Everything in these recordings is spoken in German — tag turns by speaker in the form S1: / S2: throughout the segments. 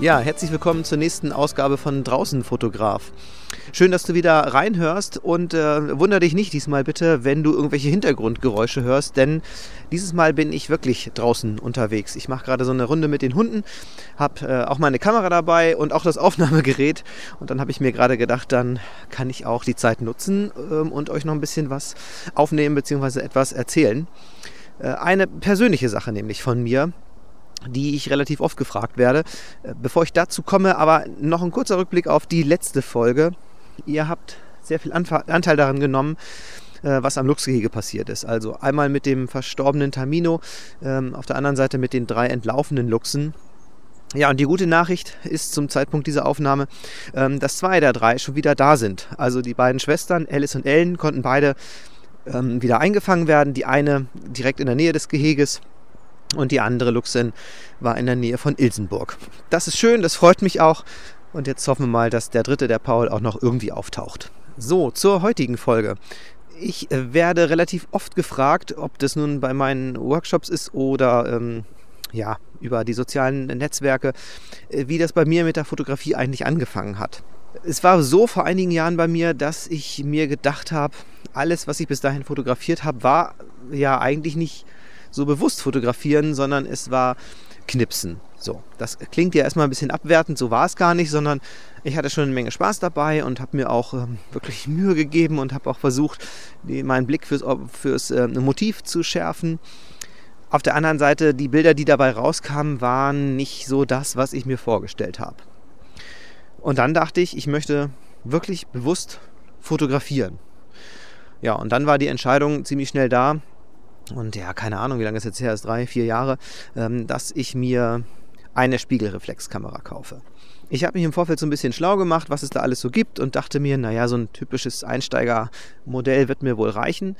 S1: Ja, herzlich willkommen zur nächsten Ausgabe von Draußen Fotograf. Schön, dass du wieder reinhörst und äh, wunder dich nicht diesmal bitte, wenn du irgendwelche Hintergrundgeräusche hörst, denn dieses Mal bin ich wirklich draußen unterwegs. Ich mache gerade so eine Runde mit den Hunden, habe äh, auch meine Kamera dabei und auch das Aufnahmegerät und dann habe ich mir gerade gedacht, dann kann ich auch die Zeit nutzen ähm, und euch noch ein bisschen was aufnehmen bzw. etwas erzählen. Äh, eine persönliche Sache nämlich von mir die ich relativ oft gefragt werde. Äh, bevor ich dazu komme, aber noch ein kurzer Rückblick auf die letzte Folge. Ihr habt sehr viel Anteil daran genommen, äh, was am Luchsgehege passiert ist. Also einmal mit dem verstorbenen Tamino, ähm, auf der anderen Seite mit den drei entlaufenen Luchsen. Ja, und die gute Nachricht ist zum Zeitpunkt dieser Aufnahme, ähm, dass zwei der drei schon wieder da sind. Also die beiden Schwestern, Alice und Ellen, konnten beide ähm, wieder eingefangen werden. Die eine direkt in der Nähe des Geheges und die andere Luchsin war in der Nähe von Ilsenburg. Das ist schön, das freut mich auch. Und jetzt hoffen wir mal, dass der dritte, der Paul, auch noch irgendwie auftaucht. So, zur heutigen Folge. Ich äh, werde relativ oft gefragt, ob das nun bei meinen Workshops ist oder ähm, ja, über die sozialen Netzwerke, äh, wie das bei mir mit der Fotografie eigentlich angefangen hat. Es war so vor einigen Jahren bei mir, dass ich mir gedacht habe, alles, was ich bis dahin fotografiert habe, war ja eigentlich nicht so bewusst fotografieren, sondern es war Knipsen. So, das klingt ja erstmal ein bisschen abwertend, so war es gar nicht, sondern ich hatte schon eine Menge Spaß dabei und habe mir auch ähm, wirklich Mühe gegeben und habe auch versucht, die, meinen Blick fürs, fürs äh, Motiv zu schärfen. Auf der anderen Seite, die Bilder, die dabei rauskamen, waren nicht so das, was ich mir vorgestellt habe. Und dann dachte ich, ich möchte wirklich bewusst fotografieren. Ja, und dann war die Entscheidung ziemlich schnell da, und ja, keine Ahnung, wie lange es jetzt her ist, drei, vier Jahre, ähm, dass ich mir eine Spiegelreflexkamera kaufe. Ich habe mich im Vorfeld so ein bisschen schlau gemacht, was es da alles so gibt und dachte mir, naja, so ein typisches Einsteigermodell wird mir wohl reichen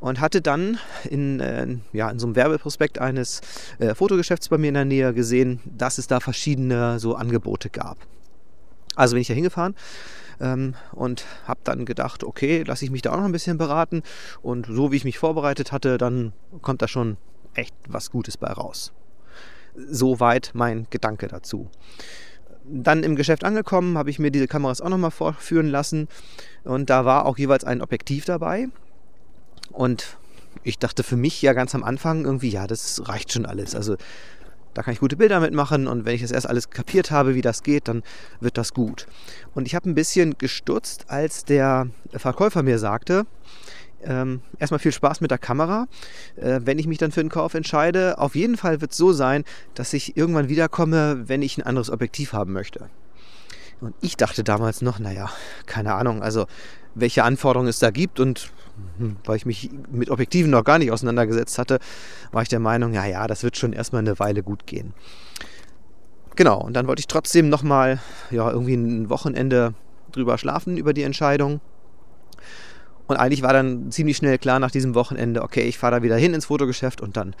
S1: und hatte dann in, äh, ja, in so einem Werbeprospekt eines äh, Fotogeschäfts bei mir in der Nähe gesehen, dass es da verschiedene so Angebote gab. Also bin ich da hingefahren ähm, und habe dann gedacht, okay, lasse ich mich da auch noch ein bisschen beraten und so wie ich mich vorbereitet hatte, dann kommt da schon echt was Gutes bei raus. Soweit mein Gedanke dazu. Dann im Geschäft angekommen, habe ich mir diese Kameras auch nochmal vorführen lassen und da war auch jeweils ein Objektiv dabei und ich dachte für mich ja ganz am Anfang irgendwie, ja, das reicht schon alles. Also da kann ich gute Bilder mitmachen und wenn ich das erst alles kapiert habe, wie das geht, dann wird das gut. Und ich habe ein bisschen gestutzt, als der Verkäufer mir sagte, ähm, erstmal viel Spaß mit der Kamera. Äh, wenn ich mich dann für den Kauf entscheide, auf jeden Fall wird es so sein, dass ich irgendwann wiederkomme, wenn ich ein anderes Objektiv haben möchte. Und ich dachte damals noch, naja, keine Ahnung, also welche Anforderungen es da gibt und weil ich mich mit Objektiven noch gar nicht auseinandergesetzt hatte, war ich der Meinung, ja, ja, das wird schon erstmal eine Weile gut gehen. Genau, und dann wollte ich trotzdem nochmal, ja, irgendwie ein Wochenende drüber schlafen über die Entscheidung. Und eigentlich war dann ziemlich schnell klar nach diesem Wochenende, okay, ich fahre da wieder hin ins Fotogeschäft und dann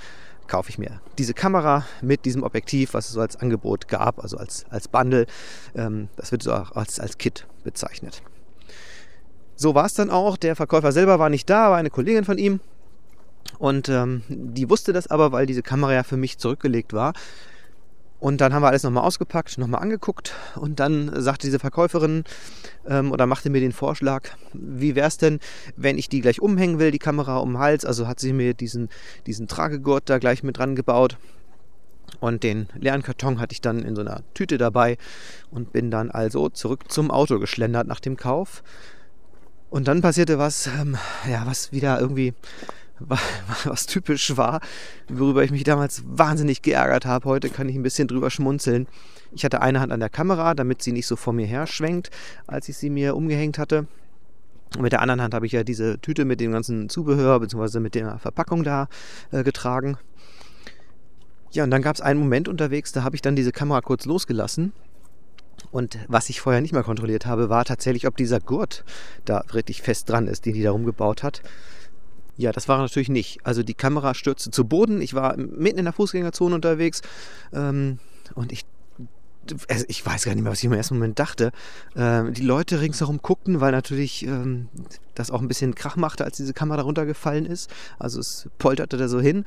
S1: kaufe ich mir diese Kamera mit diesem Objektiv, was es so als Angebot gab, also als, als Bundle. Ähm, das wird so auch als, als Kit bezeichnet. So war es dann auch. Der Verkäufer selber war nicht da, war eine Kollegin von ihm. Und ähm, die wusste das aber, weil diese Kamera ja für mich zurückgelegt war. Und dann haben wir alles nochmal ausgepackt, nochmal angeguckt. Und dann sagte diese Verkäuferin ähm, oder machte mir den Vorschlag, wie wäre es denn, wenn ich die gleich umhängen will, die Kamera um den Hals. Also hat sie mir diesen, diesen Tragegurt da gleich mit dran gebaut. Und den leeren Karton hatte ich dann in so einer Tüte dabei und bin dann also zurück zum Auto geschlendert nach dem Kauf. Und dann passierte was, ähm, ja, was wieder irgendwie was typisch war, worüber ich mich damals wahnsinnig geärgert habe. Heute kann ich ein bisschen drüber schmunzeln. Ich hatte eine Hand an der Kamera, damit sie nicht so vor mir her schwenkt, als ich sie mir umgehängt hatte. Und mit der anderen Hand habe ich ja diese Tüte mit dem ganzen Zubehör bzw. mit der Verpackung da äh, getragen. Ja, und dann gab es einen Moment unterwegs, da habe ich dann diese Kamera kurz losgelassen und was ich vorher nicht mal kontrolliert habe, war tatsächlich, ob dieser Gurt da richtig fest dran ist, den die da rumgebaut hat. Ja, das war natürlich nicht. Also die Kamera stürzte zu Boden. Ich war mitten in der Fußgängerzone unterwegs ähm, und ich also ich weiß gar nicht mehr, was ich im ersten Moment dachte. Ähm, die Leute ringsherum guckten, weil natürlich ähm, das auch ein bisschen Krach machte, als diese Kamera runtergefallen ist. Also es polterte da so hin.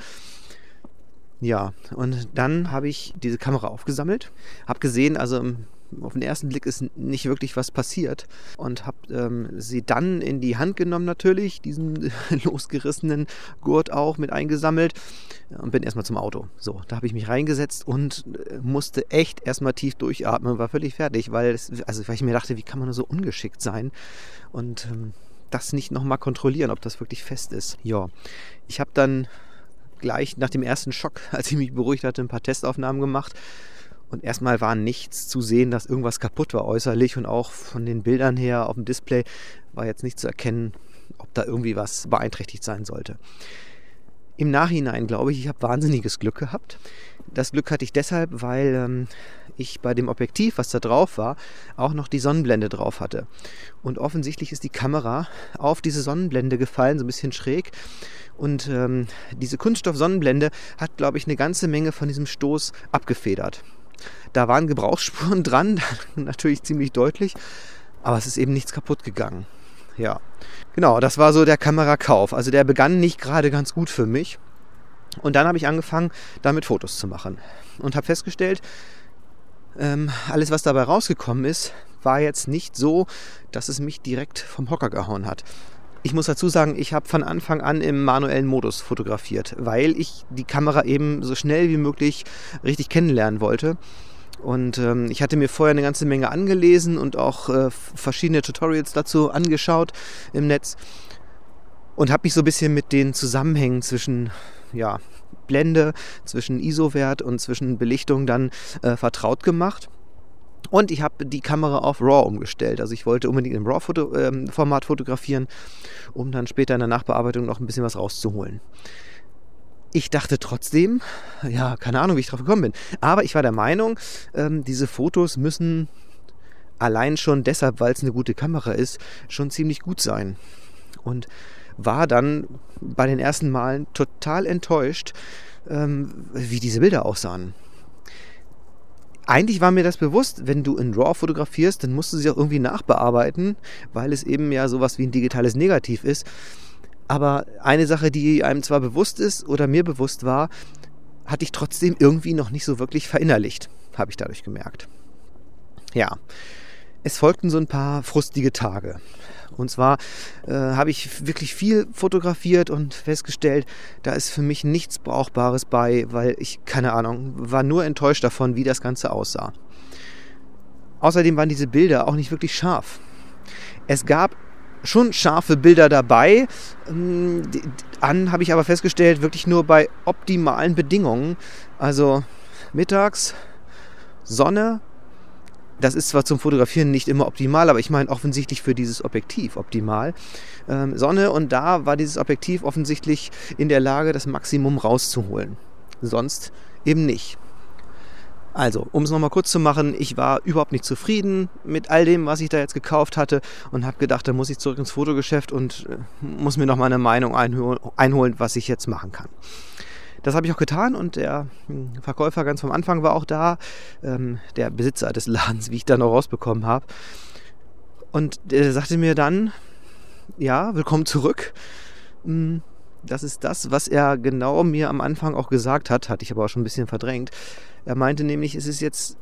S1: Ja, und dann habe ich diese Kamera aufgesammelt, habe gesehen, also auf den ersten Blick ist nicht wirklich was passiert und habe ähm, sie dann in die Hand genommen natürlich, diesen losgerissenen Gurt auch mit eingesammelt und bin erstmal zum Auto. So, da habe ich mich reingesetzt und äh, musste echt erstmal tief durchatmen, war völlig fertig, weil, es, also, weil ich mir dachte, wie kann man nur so ungeschickt sein und ähm, das nicht nochmal kontrollieren, ob das wirklich fest ist. Ja, ich habe dann gleich nach dem ersten Schock, als ich mich beruhigt hatte, ein paar Testaufnahmen gemacht und erstmal war nichts zu sehen, dass irgendwas kaputt war äußerlich und auch von den Bildern her auf dem Display war jetzt nicht zu erkennen, ob da irgendwie was beeinträchtigt sein sollte. Im Nachhinein glaube ich, ich habe wahnsinniges Glück gehabt. Das Glück hatte ich deshalb, weil ähm, ich bei dem Objektiv, was da drauf war, auch noch die Sonnenblende drauf hatte. Und offensichtlich ist die Kamera auf diese Sonnenblende gefallen, so ein bisschen schräg. Und ähm, diese Kunststoff-Sonnenblende hat, glaube ich, eine ganze Menge von diesem Stoß abgefedert. Da waren Gebrauchsspuren dran, natürlich ziemlich deutlich, aber es ist eben nichts kaputt gegangen. Ja, genau, das war so der Kamerakauf. Also der begann nicht gerade ganz gut für mich. Und dann habe ich angefangen, damit Fotos zu machen. Und habe festgestellt, ähm, alles, was dabei rausgekommen ist, war jetzt nicht so, dass es mich direkt vom Hocker gehauen hat. Ich muss dazu sagen, ich habe von Anfang an im manuellen Modus fotografiert, weil ich die Kamera eben so schnell wie möglich richtig kennenlernen wollte. Und ähm, ich hatte mir vorher eine ganze Menge angelesen und auch äh, verschiedene Tutorials dazu angeschaut im Netz und habe mich so ein bisschen mit den Zusammenhängen zwischen ja, Blende, zwischen ISO-Wert und zwischen Belichtung dann äh, vertraut gemacht. Und ich habe die Kamera auf RAW umgestellt. Also ich wollte unbedingt im RAW-Format -Foto, äh, fotografieren, um dann später in der Nachbearbeitung noch ein bisschen was rauszuholen. Ich dachte trotzdem, ja, keine Ahnung, wie ich drauf gekommen bin, aber ich war der Meinung, ähm, diese Fotos müssen allein schon deshalb, weil es eine gute Kamera ist, schon ziemlich gut sein. Und war dann bei den ersten Malen total enttäuscht, ähm, wie diese Bilder aussahen. Eigentlich war mir das bewusst, wenn du in RAW fotografierst, dann musst du sie auch irgendwie nachbearbeiten, weil es eben ja sowas wie ein digitales Negativ ist. Aber eine Sache, die einem zwar bewusst ist oder mir bewusst war, hatte ich trotzdem irgendwie noch nicht so wirklich verinnerlicht, habe ich dadurch gemerkt. Ja, es folgten so ein paar frustige Tage. Und zwar äh, habe ich wirklich viel fotografiert und festgestellt, da ist für mich nichts Brauchbares bei, weil ich, keine Ahnung, war nur enttäuscht davon, wie das Ganze aussah. Außerdem waren diese Bilder auch nicht wirklich scharf. Es gab schon scharfe Bilder dabei. Ähm, an habe ich aber festgestellt, wirklich nur bei optimalen Bedingungen. Also mittags, Sonne. Das ist zwar zum Fotografieren nicht immer optimal, aber ich meine offensichtlich für dieses Objektiv optimal. Ähm, Sonne und da war dieses Objektiv offensichtlich in der Lage, das Maximum rauszuholen. Sonst eben nicht. Also, um es nochmal kurz zu machen, ich war überhaupt nicht zufrieden mit all dem, was ich da jetzt gekauft hatte und habe gedacht, da muss ich zurück ins Fotogeschäft und äh, muss mir nochmal eine Meinung einholen, was ich jetzt machen kann. Das habe ich auch getan und der hm, Verkäufer ganz vom Anfang war auch da, ähm, der Besitzer des Ladens, wie ich dann auch rausbekommen habe. Und der sagte mir dann, ja, willkommen zurück. Hm, das ist das, was er genau mir am Anfang auch gesagt hat, hatte ich aber auch schon ein bisschen verdrängt. Er meinte nämlich, es ist jetzt,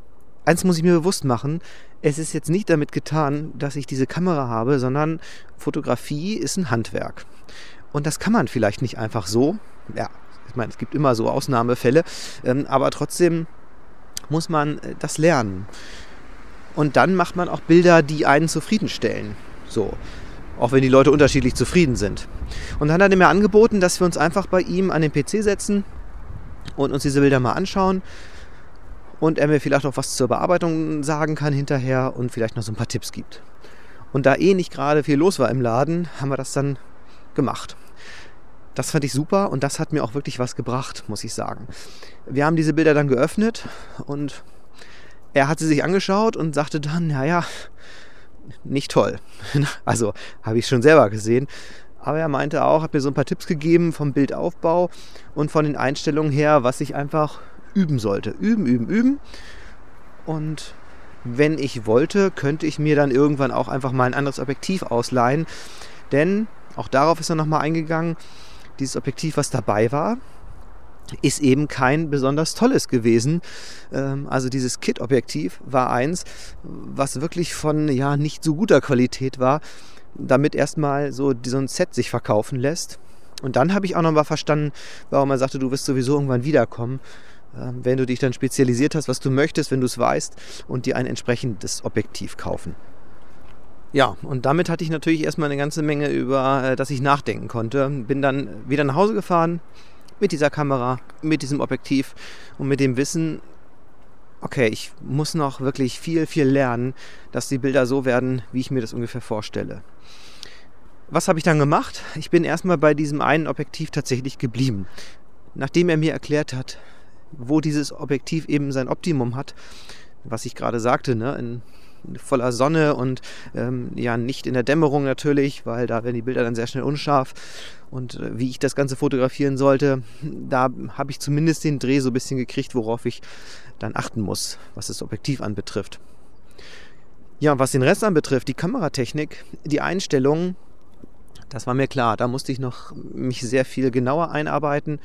S1: eins muss ich mir bewusst machen, es ist jetzt nicht damit getan, dass ich diese Kamera habe, sondern Fotografie ist ein Handwerk. Und das kann man vielleicht nicht einfach so. Ja, ich meine, es gibt immer so Ausnahmefälle, ähm, aber trotzdem muss man äh, das lernen. Und dann macht man auch Bilder, die einen zufriedenstellen. So. Auch wenn die Leute unterschiedlich zufrieden sind. Und dann hat er mir angeboten, dass wir uns einfach bei ihm an den PC setzen und uns diese Bilder mal anschauen. Und er mir vielleicht auch was zur Bearbeitung sagen kann hinterher und vielleicht noch so ein paar Tipps gibt. Und da eh nicht gerade viel los war im Laden, haben wir das dann gemacht. Das fand ich super und das hat mir auch wirklich was gebracht, muss ich sagen. Wir haben diese Bilder dann geöffnet und er hat sie sich angeschaut und sagte dann, naja, nicht toll. Also habe ich schon selber gesehen. Aber er meinte auch, hat mir so ein paar Tipps gegeben vom Bildaufbau und von den Einstellungen her, was ich einfach üben sollte. Üben, üben, üben. Und wenn ich wollte, könnte ich mir dann irgendwann auch einfach mal ein anderes Objektiv ausleihen. Denn, auch darauf ist er nochmal eingegangen, dieses Objektiv, was dabei war, ist eben kein besonders tolles gewesen. Ähm, also dieses Kit-Objektiv war eins, was wirklich von ja nicht so guter Qualität war, damit erstmal so, so ein Set sich verkaufen lässt. Und dann habe ich auch noch mal verstanden, warum er sagte, du wirst sowieso irgendwann wiederkommen, ähm, wenn du dich dann spezialisiert hast, was du möchtest, wenn du es weißt und dir ein entsprechendes Objektiv kaufen. Ja, und damit hatte ich natürlich erstmal eine ganze Menge, über äh, das ich nachdenken konnte. Bin dann wieder nach Hause gefahren mit dieser Kamera, mit diesem Objektiv und mit dem Wissen, okay, ich muss noch wirklich viel, viel lernen, dass die Bilder so werden, wie ich mir das ungefähr vorstelle. Was habe ich dann gemacht? Ich bin erstmal bei diesem einen Objektiv tatsächlich geblieben. Nachdem er mir erklärt hat, wo dieses Objektiv eben sein Optimum hat, was ich gerade sagte, ne, in voller Sonne und ähm, ja nicht in der Dämmerung natürlich, weil da werden die Bilder dann sehr schnell unscharf. Und äh, wie ich das Ganze fotografieren sollte, da habe ich zumindest den Dreh so ein bisschen gekriegt, worauf ich dann achten muss, was das Objektiv anbetrifft. Ja, was den Rest anbetrifft, die Kameratechnik, die Einstellungen, das war mir klar. Da musste ich noch mich sehr viel genauer einarbeiten.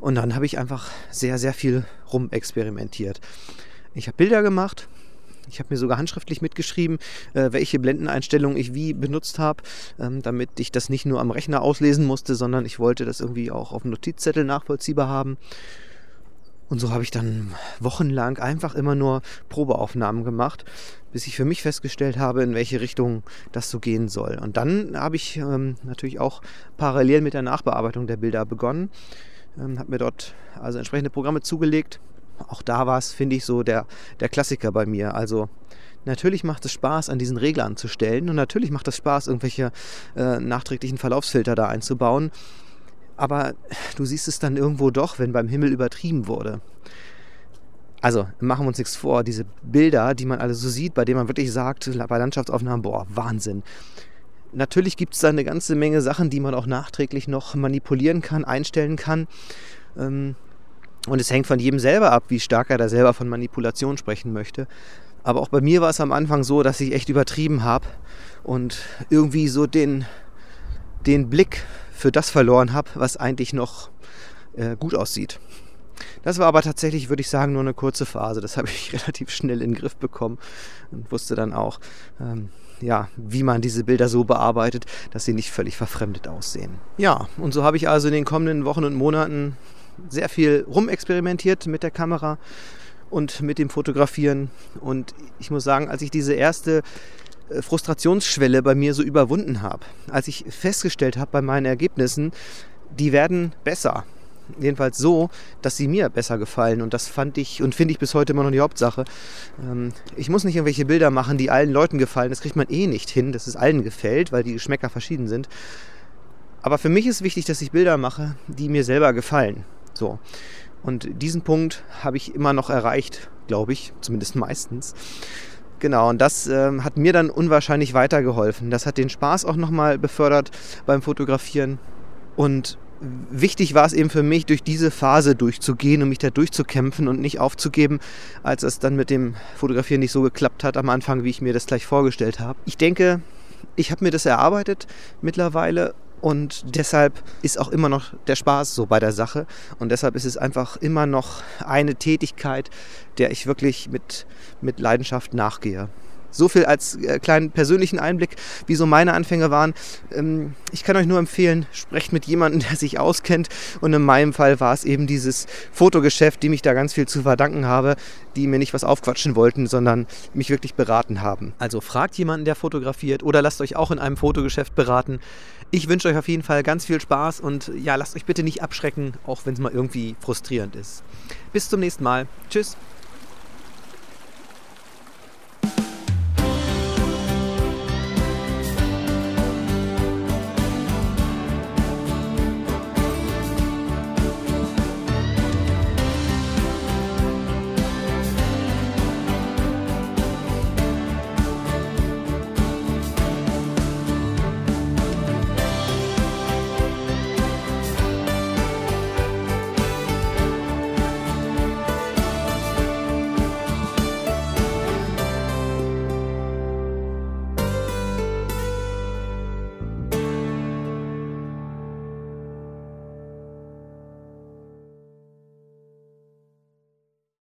S1: Und dann habe ich einfach sehr, sehr viel rumexperimentiert. Ich habe Bilder gemacht. Ich habe mir sogar handschriftlich mitgeschrieben, äh, welche Blendeneinstellungen ich wie benutzt habe, ähm, damit ich das nicht nur am Rechner auslesen musste, sondern ich wollte das irgendwie auch auf dem Notizzettel nachvollziehbar haben. Und so habe ich dann wochenlang einfach immer nur Probeaufnahmen gemacht, bis ich für mich festgestellt habe, in welche Richtung das so gehen soll. Und dann habe ich ähm, natürlich auch parallel mit der Nachbearbeitung der Bilder begonnen, ähm, habe mir dort also entsprechende Programme zugelegt. Auch da war es, finde ich, so der, der Klassiker bei mir. Also Natürlich macht es Spaß, an diesen Reglern zu stellen und natürlich macht es Spaß, irgendwelche äh, nachträglichen Verlaufsfilter da einzubauen aber du siehst es dann irgendwo doch, wenn beim Himmel übertrieben wurde. Also machen wir uns nichts vor, diese Bilder, die man alle so sieht, bei denen man wirklich sagt, bei Landschaftsaufnahmen, boah, Wahnsinn. Natürlich gibt es da eine ganze Menge Sachen, die man auch nachträglich noch manipulieren kann, einstellen kann. Ähm, und es hängt von jedem selber ab, wie stark er da selber von Manipulation sprechen möchte. Aber auch bei mir war es am Anfang so, dass ich echt übertrieben habe und irgendwie so den, den Blick für das verloren habe, was eigentlich noch äh, gut aussieht. Das war aber tatsächlich, würde ich sagen, nur eine kurze Phase. Das habe ich relativ schnell in den Griff bekommen und wusste dann auch, ähm, ja, wie man diese Bilder so bearbeitet, dass sie nicht völlig verfremdet aussehen. Ja, und so habe ich also in den kommenden Wochen und Monaten sehr viel rumexperimentiert mit der Kamera und mit dem Fotografieren. Und ich muss sagen, als ich diese erste äh, Frustrationsschwelle bei mir so überwunden habe. Als ich festgestellt habe bei meinen Ergebnissen, die werden besser. Jedenfalls so, dass sie mir besser gefallen. Und das fand ich und finde ich bis heute immer noch die Hauptsache. Ähm, ich muss nicht irgendwelche Bilder machen, die allen Leuten gefallen. Das kriegt man eh nicht hin, dass es allen gefällt, weil die Geschmäcker verschieden sind. Aber für mich ist wichtig, dass ich Bilder mache, die mir selber gefallen. So. Und diesen Punkt habe ich immer noch erreicht, glaube ich, zumindest meistens. Genau, und das ähm, hat mir dann unwahrscheinlich weitergeholfen. Das hat den Spaß auch nochmal befördert beim Fotografieren. Und wichtig war es eben für mich, durch diese Phase durchzugehen und mich da durchzukämpfen und nicht aufzugeben, als es dann mit dem Fotografieren nicht so geklappt hat am Anfang, wie ich mir das gleich vorgestellt habe. Ich denke, ich habe mir das erarbeitet mittlerweile und deshalb ist auch immer noch der Spaß so bei der Sache. Und deshalb ist es einfach immer noch eine Tätigkeit, der ich wirklich mit, mit Leidenschaft nachgehe. So viel als äh, kleinen persönlichen Einblick, wie so meine Anfänge waren. Ähm, ich kann euch nur empfehlen, sprecht mit jemandem, der sich auskennt. Und in meinem Fall war es eben dieses Fotogeschäft, die mich da ganz viel zu verdanken habe, die mir nicht was aufquatschen wollten, sondern mich wirklich beraten haben. Also fragt jemanden, der fotografiert oder lasst euch auch in einem Fotogeschäft beraten. Ich wünsche euch auf jeden Fall ganz viel Spaß und ja, lasst euch bitte nicht abschrecken, auch wenn es mal irgendwie frustrierend ist. Bis zum nächsten Mal. Tschüss.